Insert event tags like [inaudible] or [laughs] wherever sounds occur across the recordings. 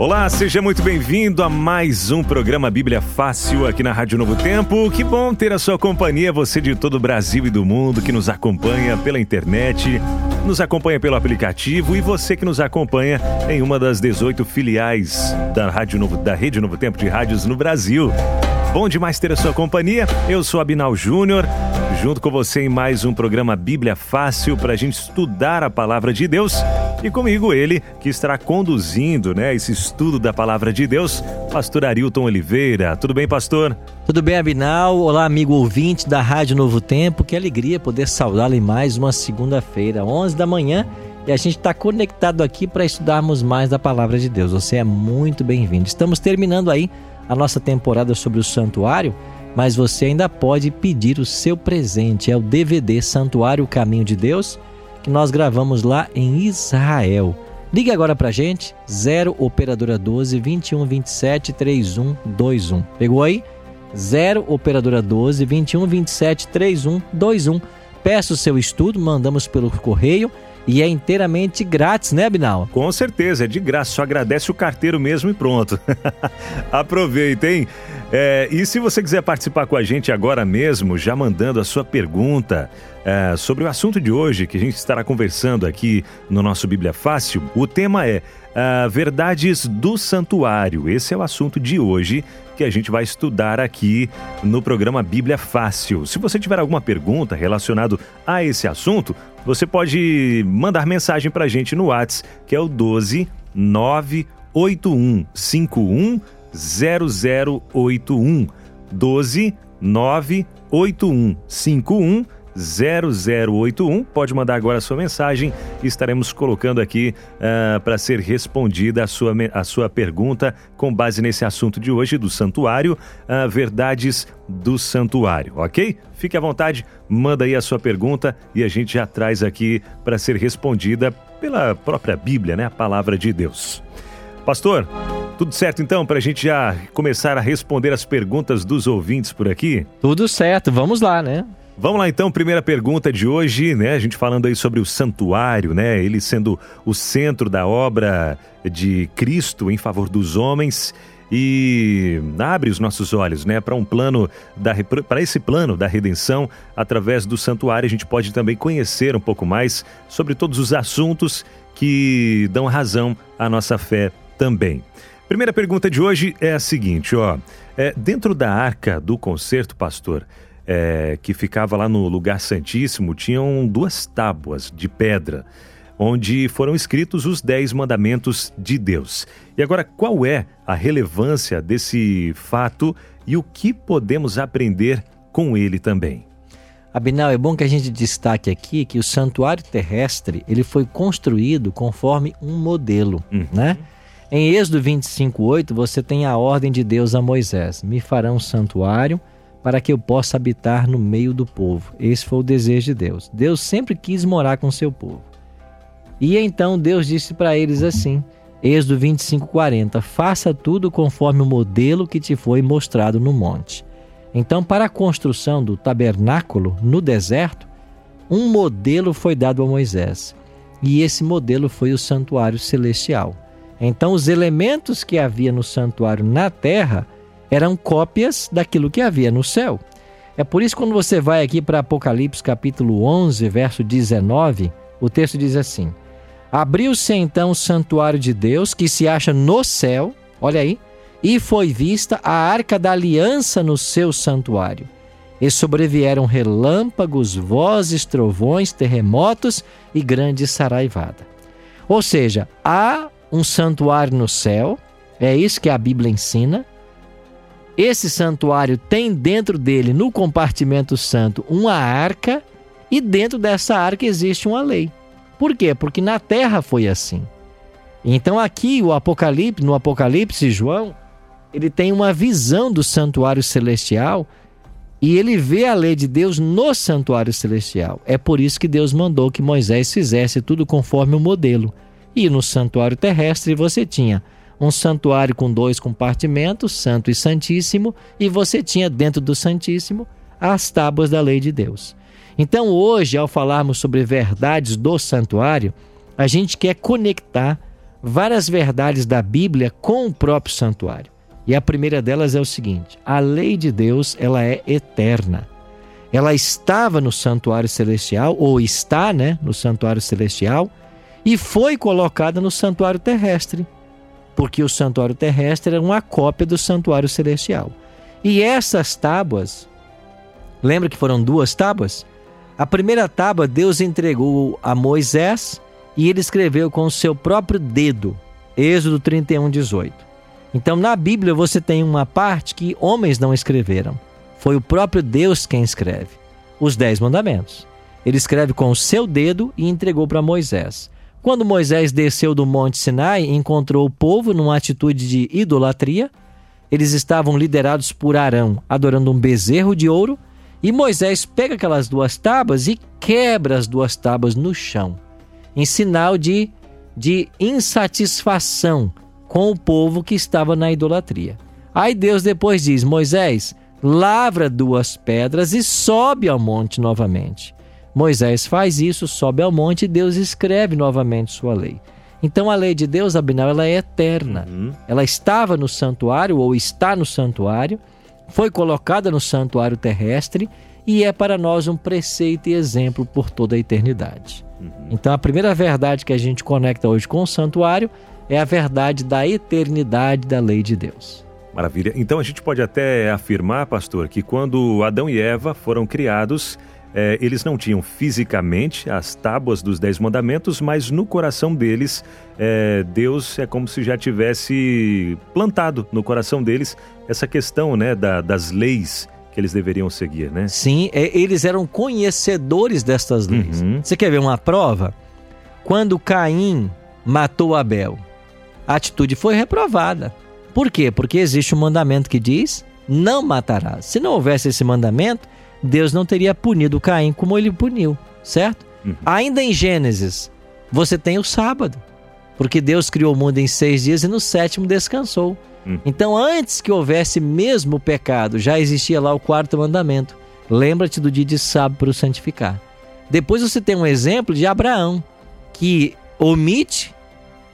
Olá, seja muito bem-vindo a mais um programa Bíblia Fácil aqui na Rádio Novo Tempo. Que bom ter a sua companhia, você de todo o Brasil e do mundo que nos acompanha pela internet, nos acompanha pelo aplicativo e você que nos acompanha em uma das 18 filiais da Rádio Novo, da Rede Novo Tempo de rádios no Brasil. Bom demais ter a sua companhia. Eu sou Abinal Júnior, junto com você em mais um programa Bíblia Fácil para a gente estudar a palavra de Deus. E comigo ele, que estará conduzindo né, esse estudo da palavra de Deus, pastor Arilton Oliveira. Tudo bem, pastor? Tudo bem, Abinal? Olá, amigo ouvinte da Rádio Novo Tempo. Que alegria poder saudá-lo em mais uma segunda-feira, 11 da manhã. E a gente está conectado aqui para estudarmos mais da palavra de Deus. Você é muito bem-vindo. Estamos terminando aí a nossa temporada sobre o santuário, mas você ainda pode pedir o seu presente. É o DVD Santuário Caminho de Deus, que nós gravamos lá em Israel. Ligue agora pra gente, 0 operadora 12 21 27 3121. Pegou aí? 0 operadora 12 21 27 3121. Peça o seu estudo, mandamos pelo correio e é inteiramente grátis, né, Binal? Com certeza, é de graça, só agradece o carteiro mesmo e pronto. [laughs] Aproveitem. É, e se você quiser participar com a gente agora mesmo, já mandando a sua pergunta é, sobre o assunto de hoje que a gente estará conversando aqui no nosso Bíblia Fácil, o tema é uh, Verdades do Santuário. Esse é o assunto de hoje que a gente vai estudar aqui no programa Bíblia Fácil. Se você tiver alguma pergunta relacionada a esse assunto, você pode mandar mensagem para a gente no WhatsApp, que é o 12 98151 0081 12 98151 0081. Pode mandar agora a sua mensagem e estaremos colocando aqui uh, para ser respondida a sua, a sua pergunta com base nesse assunto de hoje do santuário, uh, verdades do santuário, ok? Fique à vontade, manda aí a sua pergunta e a gente já traz aqui para ser respondida pela própria Bíblia, né? A palavra de Deus. Pastor, tudo certo então para a gente já começar a responder as perguntas dos ouvintes por aqui? Tudo certo, vamos lá, né? Vamos lá então, primeira pergunta de hoje, né? A gente falando aí sobre o santuário, né? Ele sendo o centro da obra de Cristo em favor dos homens e abre os nossos olhos, né, para um plano da para esse plano da redenção através do santuário. A gente pode também conhecer um pouco mais sobre todos os assuntos que dão razão à nossa fé também. Primeira pergunta de hoje é a seguinte, ó, é, dentro da arca do concerto, pastor, é, que ficava lá no lugar santíssimo, tinham duas tábuas de pedra onde foram escritos os dez mandamentos de Deus. E agora, qual é a relevância desse fato e o que podemos aprender com ele também? Abinal, é bom que a gente destaque aqui que o santuário terrestre ele foi construído conforme um modelo, uhum. né? Em Êxodo 25:8 você tem a ordem de Deus a Moisés: "Me farão um santuário para que eu possa habitar no meio do povo". Esse foi o desejo de Deus. Deus sempre quis morar com seu povo. E então Deus disse para eles assim: Êxodo 25:40 Faça tudo conforme o modelo que te foi mostrado no monte. Então, para a construção do tabernáculo no deserto, um modelo foi dado a Moisés. E esse modelo foi o santuário celestial. Então, os elementos que havia no santuário na terra eram cópias daquilo que havia no céu. É por isso quando você vai aqui para Apocalipse capítulo 11, verso 19, o texto diz assim: Abriu-se então o santuário de Deus que se acha no céu, olha aí, e foi vista a arca da aliança no seu santuário. E sobrevieram relâmpagos, vozes, trovões, terremotos e grande saraivada. Ou seja, há um santuário no céu, é isso que a Bíblia ensina. Esse santuário tem dentro dele, no compartimento santo, uma arca, e dentro dessa arca existe uma lei. Por quê? Porque na terra foi assim. Então aqui o Apocalipse, no Apocalipse, João, ele tem uma visão do santuário celestial e ele vê a lei de Deus no santuário celestial. É por isso que Deus mandou que Moisés fizesse tudo conforme o modelo. E no santuário terrestre você tinha um santuário com dois compartimentos, Santo e Santíssimo, e você tinha dentro do Santíssimo as tábuas da lei de Deus. Então, hoje, ao falarmos sobre verdades do santuário, a gente quer conectar várias verdades da Bíblia com o próprio santuário. E a primeira delas é o seguinte: a lei de Deus, ela é eterna. Ela estava no santuário celestial ou está, né, no santuário celestial e foi colocada no santuário terrestre, porque o santuário terrestre era uma cópia do santuário celestial. E essas tábuas, lembra que foram duas tábuas? A primeira tábua Deus entregou a Moisés e ele escreveu com o seu próprio dedo. Êxodo 31, 18. Então, na Bíblia, você tem uma parte que homens não escreveram. Foi o próprio Deus quem escreve. Os Dez Mandamentos. Ele escreve com o seu dedo e entregou para Moisés. Quando Moisés desceu do Monte Sinai, encontrou o povo numa atitude de idolatria. Eles estavam liderados por Arão, adorando um bezerro de ouro. E Moisés pega aquelas duas tábuas e quebra as duas tábuas no chão em sinal de, de insatisfação com o povo que estava na idolatria. Aí Deus depois diz: Moisés, lavra duas pedras e sobe ao monte novamente. Moisés faz isso, sobe ao monte e Deus escreve novamente sua lei. Então a lei de Deus, Abinal, ela é eterna. Uhum. Ela estava no santuário ou está no santuário, foi colocada no santuário terrestre e é para nós um preceito e exemplo por toda a eternidade. Uhum. Então, a primeira verdade que a gente conecta hoje com o santuário é a verdade da eternidade da lei de Deus. Maravilha. Então, a gente pode até afirmar, pastor, que quando Adão e Eva foram criados, é, eles não tinham fisicamente as tábuas dos Dez Mandamentos, mas no coração deles, é, Deus é como se já tivesse plantado no coração deles essa questão né, da, das leis que eles deveriam seguir, né? Sim, é, eles eram conhecedores destas leis. Uhum. Você quer ver uma prova? Quando Caim matou Abel, a atitude foi reprovada. Por quê? Porque existe um mandamento que diz: não matarás. Se não houvesse esse mandamento, Deus não teria punido Caim como ele puniu, certo? Uhum. Ainda em Gênesis, você tem o sábado, porque Deus criou o mundo em seis dias e no sétimo descansou. Hum. Então, antes que houvesse mesmo o pecado, já existia lá o quarto mandamento. Lembra-te do dia de sábado para o santificar. Depois você tem um exemplo de Abraão, que omite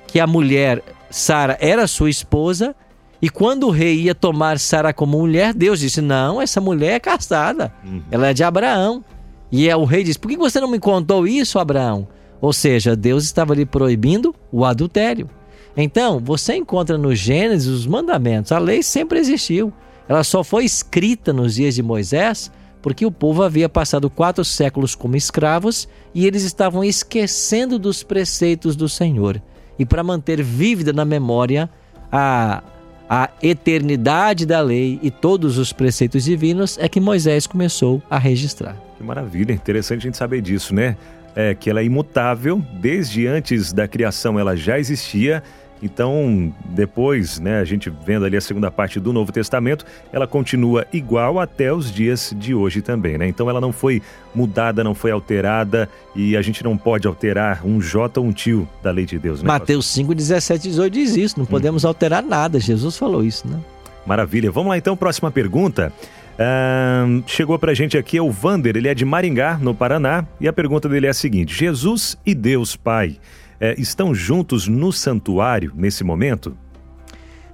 que a mulher Sara era sua esposa, e quando o rei ia tomar Sara como mulher, Deus disse: Não, essa mulher é casada, uhum. ela é de Abraão. E é, o rei disse: Por que você não me contou isso, Abraão? Ou seja, Deus estava lhe proibindo o adultério. Então, você encontra no Gênesis os mandamentos. A lei sempre existiu. Ela só foi escrita nos dias de Moisés porque o povo havia passado quatro séculos como escravos e eles estavam esquecendo dos preceitos do Senhor. E para manter vívida na memória a, a eternidade da lei e todos os preceitos divinos, é que Moisés começou a registrar. Que maravilha, interessante a gente saber disso, né? É, que ela é imutável, desde antes da criação ela já existia então, depois, né, a gente vendo ali a segunda parte do Novo Testamento, ela continua igual até os dias de hoje também, né? Então ela não foi mudada, não foi alterada e a gente não pode alterar um J ou um tio da lei de Deus, né? Mateus 5, 17 18 diz isso, não podemos hum. alterar nada, Jesus falou isso, né? Maravilha. Vamos lá então, próxima pergunta. Uh, chegou pra gente aqui é o Vander, ele é de Maringá, no Paraná, e a pergunta dele é a seguinte: Jesus e Deus Pai é, estão juntos no santuário nesse momento?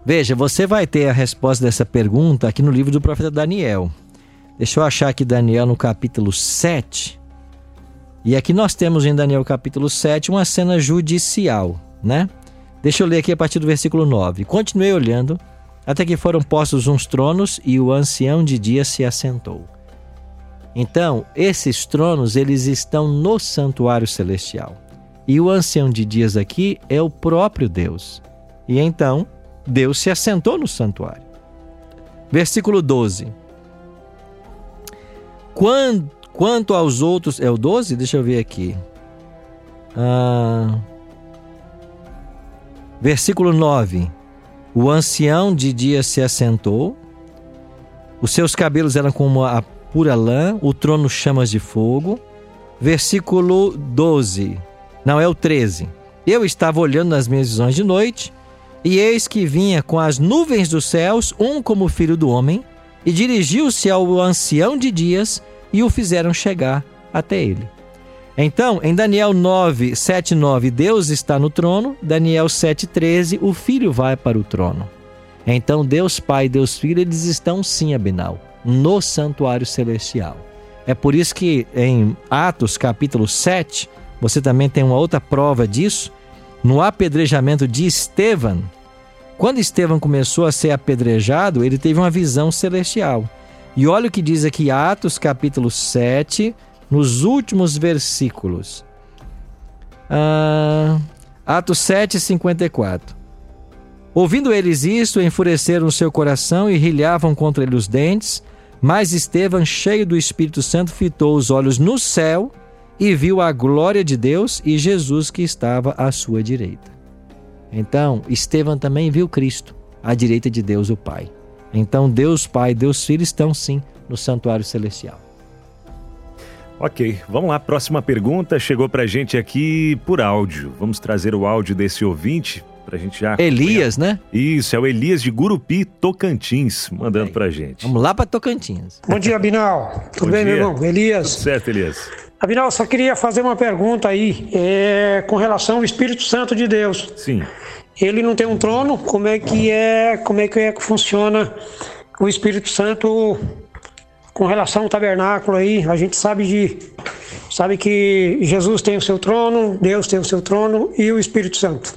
Veja, você vai ter a resposta dessa pergunta aqui no livro do profeta Daniel. Deixa eu achar aqui Daniel no capítulo 7. E aqui nós temos em Daniel capítulo 7 uma cena judicial, né? Deixa eu ler aqui a partir do versículo 9. Continuei olhando, até que foram postos uns tronos e o ancião de dia se assentou. Então, esses tronos, eles estão no santuário celestial. E o ancião de dias aqui é o próprio Deus. E então, Deus se assentou no santuário. Versículo 12. Quanto, aos outros. É o 12? Deixa eu ver aqui. Ah, versículo 9. O ancião de dia se assentou, os seus cabelos eram como a pura lã, o trono chamas de fogo. Versículo 12, não é o 13. Eu estava olhando nas minhas visões de noite, e eis que vinha com as nuvens dos céus um como filho do homem, e dirigiu-se ao ancião de dias e o fizeram chegar até ele. Então, em Daniel 9, 7, 9, Deus está no trono. Daniel 7, 13, o filho vai para o trono. Então, Deus Pai e Deus Filho, eles estão sim, Abinal, no santuário celestial. É por isso que em Atos capítulo 7, você também tem uma outra prova disso. No apedrejamento de Estevão, quando Estevão começou a ser apedrejado, ele teve uma visão celestial. E olha o que diz aqui Atos capítulo 7, nos últimos versículos. Ah, Atos 7, 54. Ouvindo eles isso, enfureceram o seu coração e rilhavam contra ele os dentes. Mas Estevão, cheio do Espírito Santo, fitou os olhos no céu e viu a glória de Deus e Jesus que estava à sua direita. Então, Estevão também viu Cristo à direita de Deus, o Pai. Então, Deus Pai Deus Filho estão sim no santuário celestial. Ok, vamos lá. Próxima pergunta chegou para gente aqui por áudio. Vamos trazer o áudio desse ouvinte pra gente já. Elias, né? Isso, é o Elias de Gurupi, Tocantins, mandando para gente. Vamos lá para Tocantins. Bom dia, Binal. Tudo Bom bem, dia. meu irmão? Elias. Tudo certo, Elias. Abinal, só queria fazer uma pergunta aí é, com relação ao Espírito Santo de Deus. Sim. Ele não tem um trono? Como é que é? Como é que é que funciona o Espírito Santo com relação ao tabernáculo aí? A gente sabe de sabe que Jesus tem o seu trono, Deus tem o seu trono e o Espírito Santo.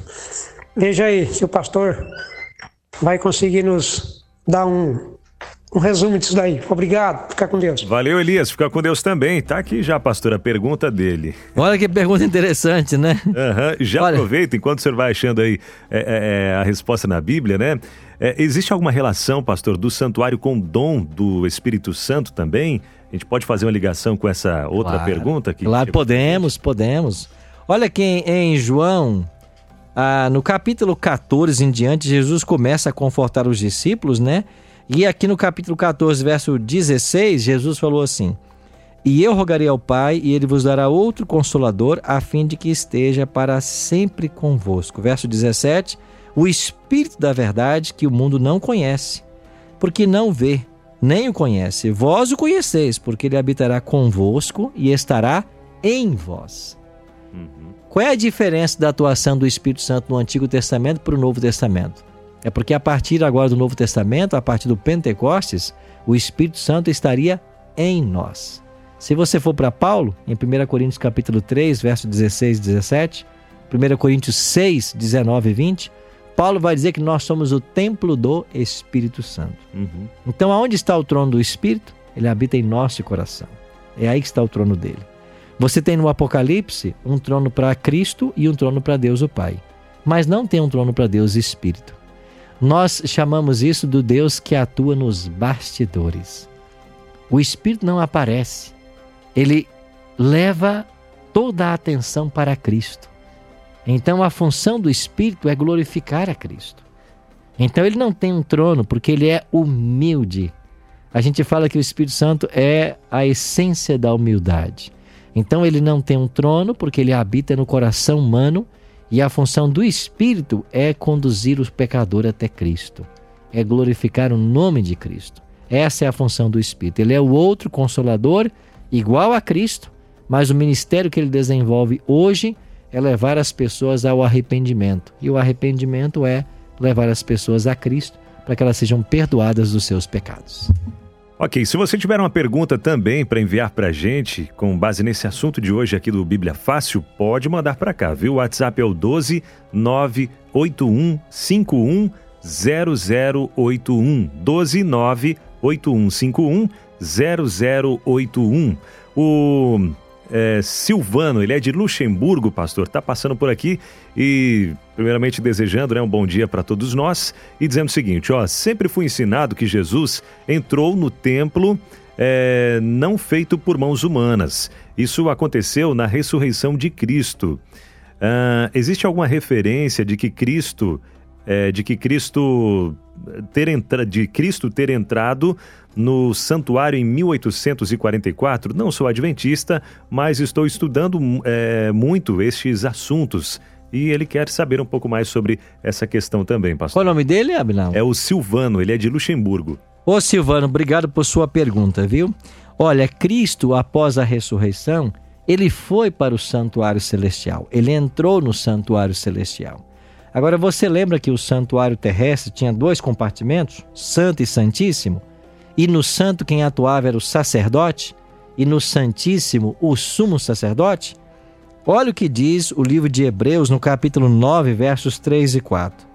Veja aí se o pastor vai conseguir nos dar um, um resumo disso daí. Obrigado, fica com Deus. Valeu, Elias, fica com Deus também. Tá aqui já, pastor, a pergunta dele. Olha que pergunta interessante, né? Uhum. Já Olha... aproveita, enquanto o senhor vai achando aí é, é, é, a resposta na Bíblia, né? É, existe alguma relação, pastor, do santuário com o dom do Espírito Santo também? A gente pode fazer uma ligação com essa outra claro, pergunta? Que claro, podemos, podemos. Olha que em João ah, no capítulo 14 em diante, Jesus começa a confortar os discípulos, né? E aqui no capítulo 14, verso 16, Jesus falou assim: E eu rogarei ao Pai, e ele vos dará outro consolador, a fim de que esteja para sempre convosco. Verso 17: O Espírito da Verdade, que o mundo não conhece, porque não vê, nem o conhece. Vós o conheceis, porque ele habitará convosco e estará em vós. Qual é a diferença da atuação do Espírito Santo no Antigo Testamento para o Novo Testamento? É porque a partir agora do Novo Testamento, a partir do Pentecostes, o Espírito Santo estaria em nós. Se você for para Paulo, em 1 Coríntios capítulo 3, verso 16 e 17, 1 Coríntios 6, 19 e 20, Paulo vai dizer que nós somos o templo do Espírito Santo. Uhum. Então, aonde está o trono do Espírito? Ele habita em nosso coração. É aí que está o trono dele. Você tem no Apocalipse um trono para Cristo e um trono para Deus o Pai, mas não tem um trono para Deus Espírito. Nós chamamos isso do Deus que atua nos bastidores. O Espírito não aparece, ele leva toda a atenção para Cristo. Então a função do Espírito é glorificar a Cristo. Então ele não tem um trono porque ele é humilde. A gente fala que o Espírito Santo é a essência da humildade. Então ele não tem um trono porque ele habita no coração humano e a função do Espírito é conduzir o pecador até Cristo, é glorificar o nome de Cristo. Essa é a função do Espírito. Ele é o outro consolador, igual a Cristo, mas o ministério que ele desenvolve hoje é levar as pessoas ao arrependimento. E o arrependimento é levar as pessoas a Cristo para que elas sejam perdoadas dos seus pecados. Ok, se você tiver uma pergunta também para enviar para a gente, com base nesse assunto de hoje aqui do Bíblia Fácil, pode mandar para cá, viu? O WhatsApp é o 12 981 51 0081. 12 981 51 0081. O é, Silvano, ele é de Luxemburgo, pastor, está passando por aqui e, primeiramente, desejando né, um bom dia para todos nós e dizendo o seguinte: ó, sempre fui ensinado que Jesus entrou no templo é, não feito por mãos humanas. Isso aconteceu na ressurreição de Cristo. Ah, existe alguma referência de que Cristo é, de que Cristo ter entra, de Cristo ter entrado no santuário em 1844. Não sou adventista, mas estou estudando é, muito estes assuntos. E ele quer saber um pouco mais sobre essa questão também, pastor. Qual o nome dele, Abinal? É o Silvano, ele é de Luxemburgo. Ô Silvano, obrigado por sua pergunta, viu? Olha, Cristo, após a ressurreição, ele foi para o santuário celestial. Ele entrou no santuário celestial. Agora você lembra que o santuário terrestre tinha dois compartimentos, Santo e Santíssimo? E no santo quem atuava era o sacerdote, e no Santíssimo o sumo sacerdote? Olha o que diz o livro de Hebreus no capítulo 9, versos 3 e 4.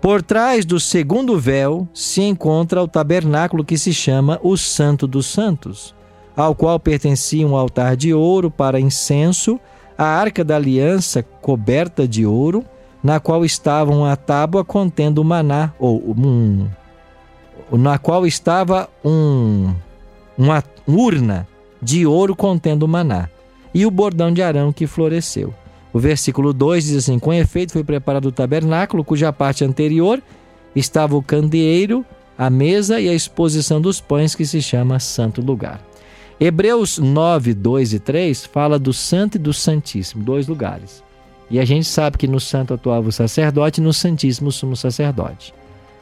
Por trás do segundo véu se encontra o tabernáculo que se chama o Santo dos Santos, ao qual pertencia um altar de ouro para incenso, a arca da aliança coberta de ouro, na qual estava uma tábua contendo maná, ou um, na qual estava um, uma urna de ouro contendo maná, e o bordão de Arão que floresceu. O versículo 2 diz assim: Com efeito foi preparado o tabernáculo, cuja parte anterior estava o candeeiro, a mesa e a exposição dos pães, que se chama Santo Lugar. Hebreus 9, 2 e 3 fala do Santo e do Santíssimo, dois lugares. E a gente sabe que no santo atuava o sacerdote e no santíssimo sumo sacerdote.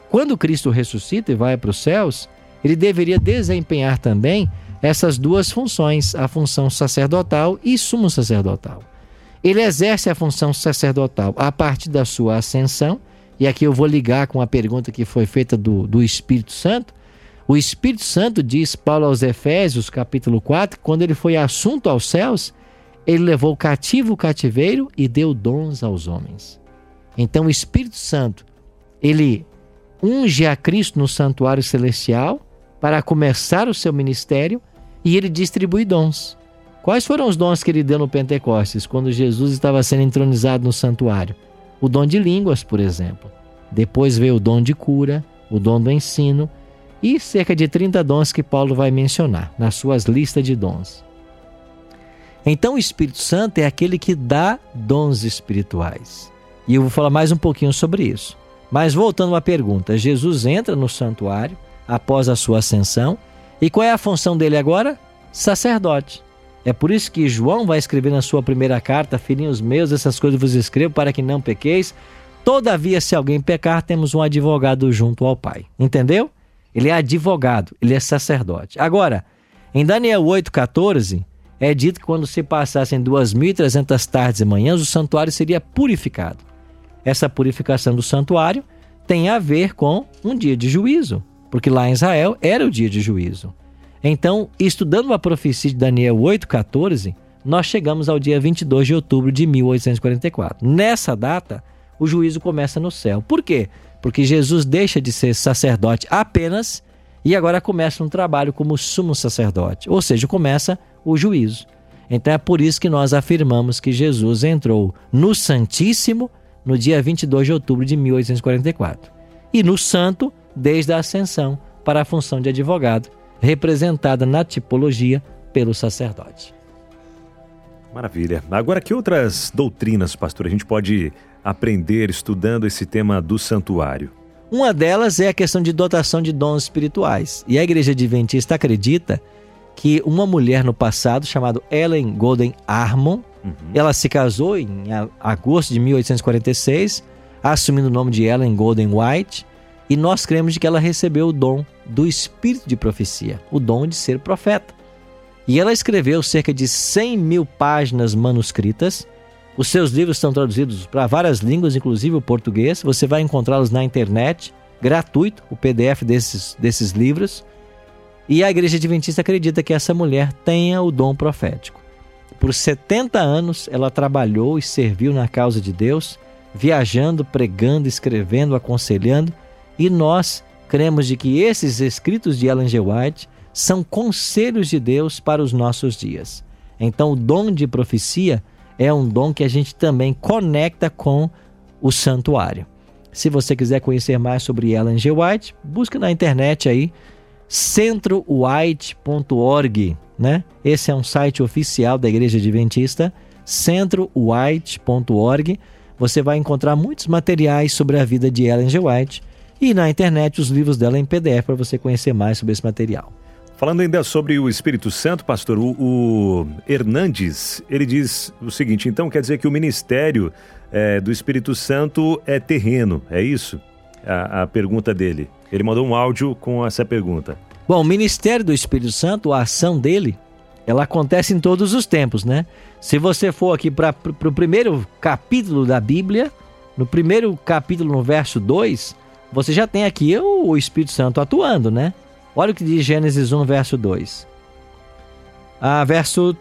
Quando Cristo ressuscita e vai para os céus, ele deveria desempenhar também essas duas funções, a função sacerdotal e sumo sacerdotal. Ele exerce a função sacerdotal a partir da sua ascensão, e aqui eu vou ligar com a pergunta que foi feita do, do Espírito Santo. O Espírito Santo diz Paulo aos Efésios, capítulo 4, quando ele foi assunto aos céus, ele levou cativo o cativeiro e deu dons aos homens. Então o Espírito Santo, ele unge a Cristo no santuário celestial para começar o seu ministério e ele distribui dons. Quais foram os dons que ele deu no Pentecostes, quando Jesus estava sendo entronizado no santuário? O dom de línguas, por exemplo. Depois veio o dom de cura, o dom do ensino e cerca de 30 dons que Paulo vai mencionar nas suas listas de dons. Então o Espírito Santo é aquele que dá dons espirituais. E eu vou falar mais um pouquinho sobre isso. Mas voltando à pergunta, Jesus entra no santuário após a sua ascensão, e qual é a função dele agora? Sacerdote. É por isso que João vai escrever na sua primeira carta: Filhinhos meus, essas coisas vos escrevo para que não pequeis. Todavia, se alguém pecar, temos um advogado junto ao Pai. Entendeu? Ele é advogado, ele é sacerdote. Agora, em Daniel 8,14, é dito que quando se passassem 2.300 tardes e manhãs, o santuário seria purificado. Essa purificação do santuário tem a ver com um dia de juízo, porque lá em Israel era o dia de juízo. Então, estudando a profecia de Daniel 8,14, nós chegamos ao dia 22 de outubro de 1844. Nessa data, o juízo começa no céu. Por quê? Porque Jesus deixa de ser sacerdote apenas e agora começa um trabalho como sumo sacerdote, ou seja, começa o juízo. Então é por isso que nós afirmamos que Jesus entrou no Santíssimo no dia 22 de outubro de 1844 e no Santo desde a ascensão para a função de advogado, representada na tipologia pelo sacerdote. Maravilha. Agora, que outras doutrinas, pastor, a gente pode aprender estudando esse tema do santuário? Uma delas é a questão de dotação de dons espirituais. E a Igreja Adventista acredita que uma mulher no passado, chamada Ellen Golden Armon, uhum. ela se casou em agosto de 1846, assumindo o nome de Ellen Golden White, e nós cremos de que ela recebeu o dom do espírito de profecia, o dom de ser profeta. E ela escreveu cerca de 100 mil páginas manuscritas. Os seus livros estão traduzidos para várias línguas, inclusive o português. Você vai encontrá-los na internet, gratuito, o PDF desses, desses livros. E a Igreja Adventista acredita que essa mulher tenha o dom profético. Por 70 anos ela trabalhou e serviu na causa de Deus, viajando, pregando, escrevendo, aconselhando, e nós cremos de que esses escritos de Ellen G. White são conselhos de Deus para os nossos dias. Então, o dom de profecia é um dom que a gente também conecta com o santuário. Se você quiser conhecer mais sobre Ellen G. White, busque na internet aí centrowhite.org, né? Esse é um site oficial da Igreja Adventista, centrowhite.org. você vai encontrar muitos materiais sobre a vida de Ellen G. White e na internet os livros dela em PDF para você conhecer mais sobre esse material. Falando ainda sobre o Espírito Santo, pastor, o, o Hernandes, ele diz o seguinte, então quer dizer que o ministério é, do Espírito Santo é terreno, é isso? A, a pergunta dele. Ele mandou um áudio com essa pergunta. Bom, o ministério do Espírito Santo, a ação dele, ela acontece em todos os tempos, né? Se você for aqui para o primeiro capítulo da Bíblia, no primeiro capítulo, no verso 2, você já tem aqui o, o Espírito Santo atuando, né? Olha o que diz Gênesis 1, verso 2. Ah, verso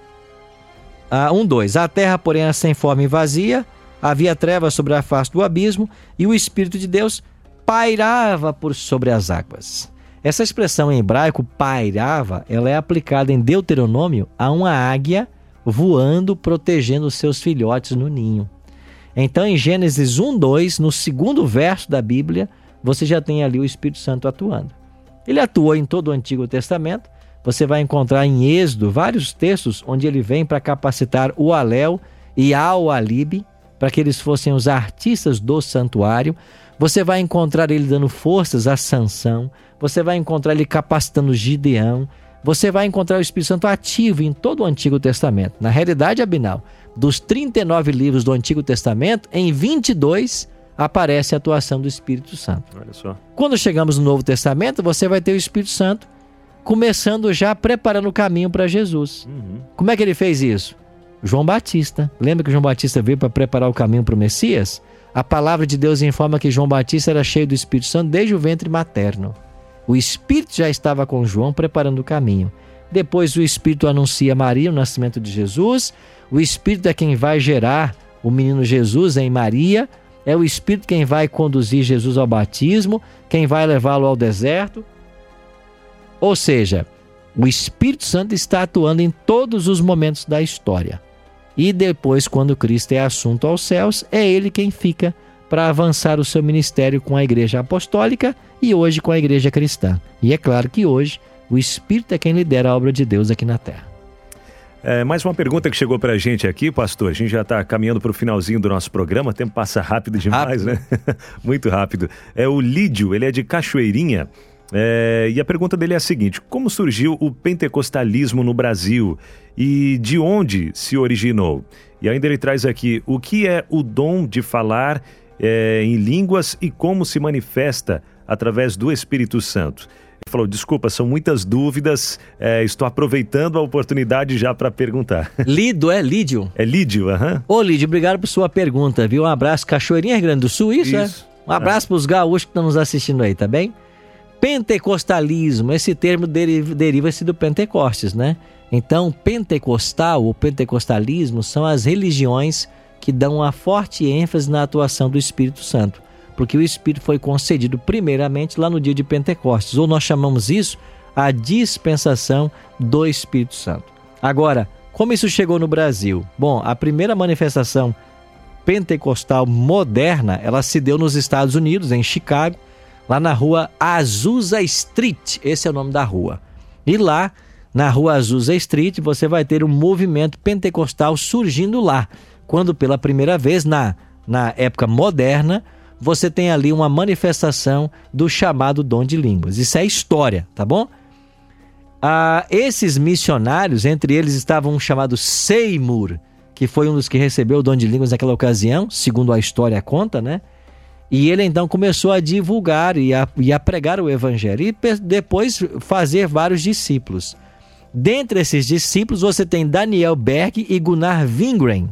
ah, 1, 2. A terra, porém, era sem forma e vazia, havia trevas sobre a face do abismo, e o Espírito de Deus pairava por sobre as águas. Essa expressão em hebraico, pairava, ela é aplicada em Deuteronômio a uma águia voando, protegendo seus filhotes no ninho. Então, em Gênesis 1, 2, no segundo verso da Bíblia, você já tem ali o Espírito Santo atuando. Ele atuou em todo o Antigo Testamento. Você vai encontrar em Êxodo vários textos onde ele vem para capacitar o Alel e Al Alib para que eles fossem os artistas do santuário. Você vai encontrar ele dando forças a Sansão. Você vai encontrar ele capacitando Gideão. Você vai encontrar o Espírito Santo ativo em todo o Antigo Testamento. Na realidade, Abinal, dos 39 livros do Antigo Testamento, em 22 aparece a atuação do Espírito Santo. Olha só. Quando chegamos no Novo Testamento, você vai ter o Espírito Santo começando já preparando o caminho para Jesus. Uhum. Como é que ele fez isso? João Batista. Lembra que João Batista veio para preparar o caminho para o Messias? A palavra de Deus informa que João Batista era cheio do Espírito Santo desde o ventre materno. O Espírito já estava com João preparando o caminho. Depois o Espírito anuncia a Maria o nascimento de Jesus. O Espírito é quem vai gerar o menino Jesus em Maria. É o Espírito quem vai conduzir Jesus ao batismo, quem vai levá-lo ao deserto. Ou seja, o Espírito Santo está atuando em todos os momentos da história. E depois, quando Cristo é assunto aos céus, é ele quem fica para avançar o seu ministério com a igreja apostólica e hoje com a igreja cristã. E é claro que hoje o Espírito é quem lidera a obra de Deus aqui na terra. É, mais uma pergunta que chegou para a gente aqui, pastor. A gente já está caminhando para o finalzinho do nosso programa. O tempo passa rápido demais, rápido. né? [laughs] Muito rápido. É o Lídio, ele é de Cachoeirinha. É, e a pergunta dele é a seguinte: Como surgiu o pentecostalismo no Brasil e de onde se originou? E ainda ele traz aqui o que é o dom de falar é, em línguas e como se manifesta através do Espírito Santo falou: desculpa, são muitas dúvidas, é, estou aproveitando a oportunidade já para perguntar. [laughs] Lido, é Lídio? É Lídio, aham. Uhum. Ô, Lídio, obrigado por sua pergunta, viu? Um abraço, Cachoeirinha Rio Grande do Sul, isso, é? isso. é? Um abraço é. para os gaúchos que estão nos assistindo aí, tá bem? Pentecostalismo, esse termo deriva-se do Pentecostes, né? Então, pentecostal ou pentecostalismo são as religiões que dão uma forte ênfase na atuação do Espírito Santo porque o Espírito foi concedido primeiramente lá no dia de Pentecostes, ou nós chamamos isso a dispensação do Espírito Santo. Agora, como isso chegou no Brasil? Bom, a primeira manifestação pentecostal moderna, ela se deu nos Estados Unidos, em Chicago, lá na rua Azusa Street, esse é o nome da rua. E lá, na rua Azusa Street, você vai ter um movimento pentecostal surgindo lá, quando pela primeira vez, na, na época moderna, você tem ali uma manifestação do chamado dom de línguas. Isso é história, tá bom? Ah, esses missionários, entre eles estava um chamado Seymour, que foi um dos que recebeu o dom de línguas naquela ocasião, segundo a história conta, né? E ele então começou a divulgar e a, e a pregar o evangelho e depois fazer vários discípulos. Dentre esses discípulos, você tem Daniel Berg e Gunnar Wingren.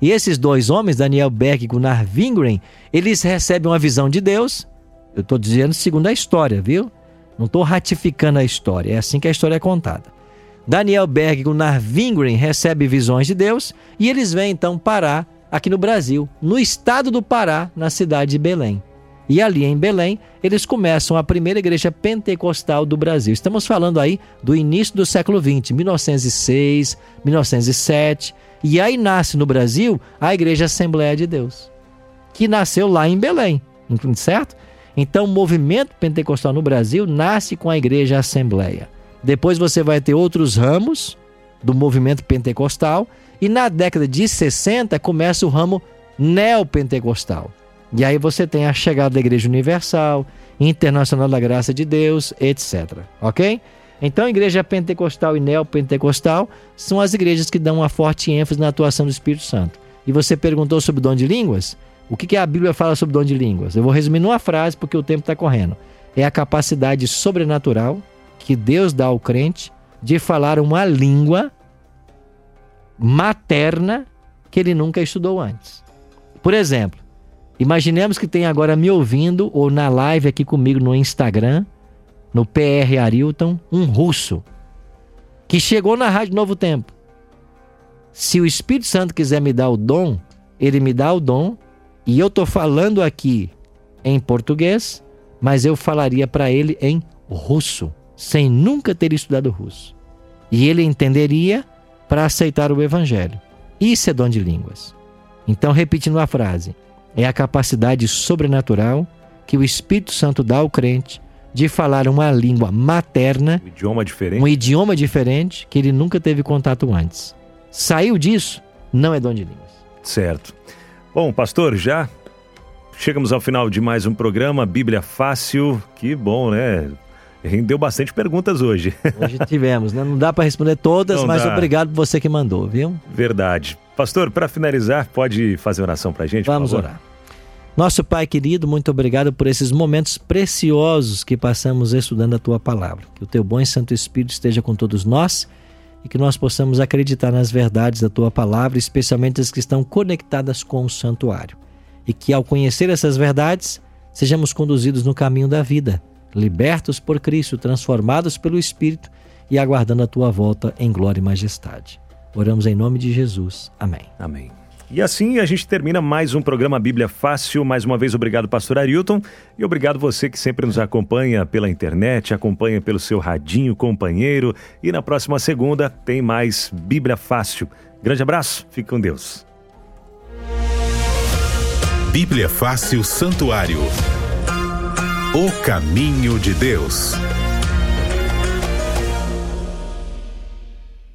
E esses dois homens, Daniel Berg e Gunnar Wingren, eles recebem uma visão de Deus. Eu estou dizendo segundo a história, viu? Não estou ratificando a história, é assim que a história é contada. Daniel Berg e Gunnar Wingren recebem visões de Deus e eles vêm então parar aqui no Brasil, no estado do Pará, na cidade de Belém. E ali em Belém, eles começam a primeira igreja pentecostal do Brasil. Estamos falando aí do início do século XX, 1906, 1907. E aí nasce no Brasil a Igreja Assembleia de Deus, que nasceu lá em Belém, certo? Então o movimento pentecostal no Brasil nasce com a Igreja Assembleia. Depois você vai ter outros ramos do movimento pentecostal e na década de 60 começa o ramo neopentecostal. E aí você tem a chegada da Igreja Universal, Internacional da Graça de Deus, etc. Ok? Então, a igreja pentecostal e neopentecostal são as igrejas que dão uma forte ênfase na atuação do Espírito Santo. E você perguntou sobre dom de línguas? O que, que a Bíblia fala sobre dom de línguas? Eu vou resumir numa frase porque o tempo está correndo. É a capacidade sobrenatural que Deus dá ao crente de falar uma língua materna que ele nunca estudou antes. Por exemplo, imaginemos que tem agora me ouvindo ou na live aqui comigo no Instagram no PR Arilton, um russo, que chegou na Rádio Novo Tempo. Se o Espírito Santo quiser me dar o dom, ele me dá o dom, e eu estou falando aqui em português, mas eu falaria para ele em russo, sem nunca ter estudado russo. E ele entenderia para aceitar o Evangelho. Isso é dom de línguas. Então, repetindo a frase, é a capacidade sobrenatural que o Espírito Santo dá ao crente de falar uma língua materna, um idioma diferente, um idioma diferente que ele nunca teve contato antes. Saiu disso, não é dom de línguas. Certo. Bom, pastor, já chegamos ao final de mais um programa Bíblia Fácil. Que bom, né? Rendeu bastante perguntas hoje. [laughs] Hoje tivemos, né? Não dá para responder todas, Não mas dá. obrigado por você que mandou, viu? Verdade. Pastor, para finalizar, pode fazer oração para a gente? Vamos orar. Nosso Pai querido, muito obrigado por esses momentos preciosos que passamos estudando a tua palavra. Que o teu bom e santo Espírito esteja com todos nós e que nós possamos acreditar nas verdades da tua palavra, especialmente as que estão conectadas com o santuário. E que ao conhecer essas verdades, sejamos conduzidos no caminho da vida, libertos por Cristo, transformados pelo Espírito e aguardando a tua volta em glória e majestade. Oramos em nome de Jesus. Amém. Amém. E assim a gente termina mais um programa Bíblia Fácil. Mais uma vez, obrigado, pastor Arilton. E obrigado você que sempre nos acompanha pela internet, acompanha pelo seu radinho companheiro. E na próxima segunda tem mais Bíblia Fácil. Grande abraço, fique com Deus. Bíblia Fácil Santuário. O caminho de Deus.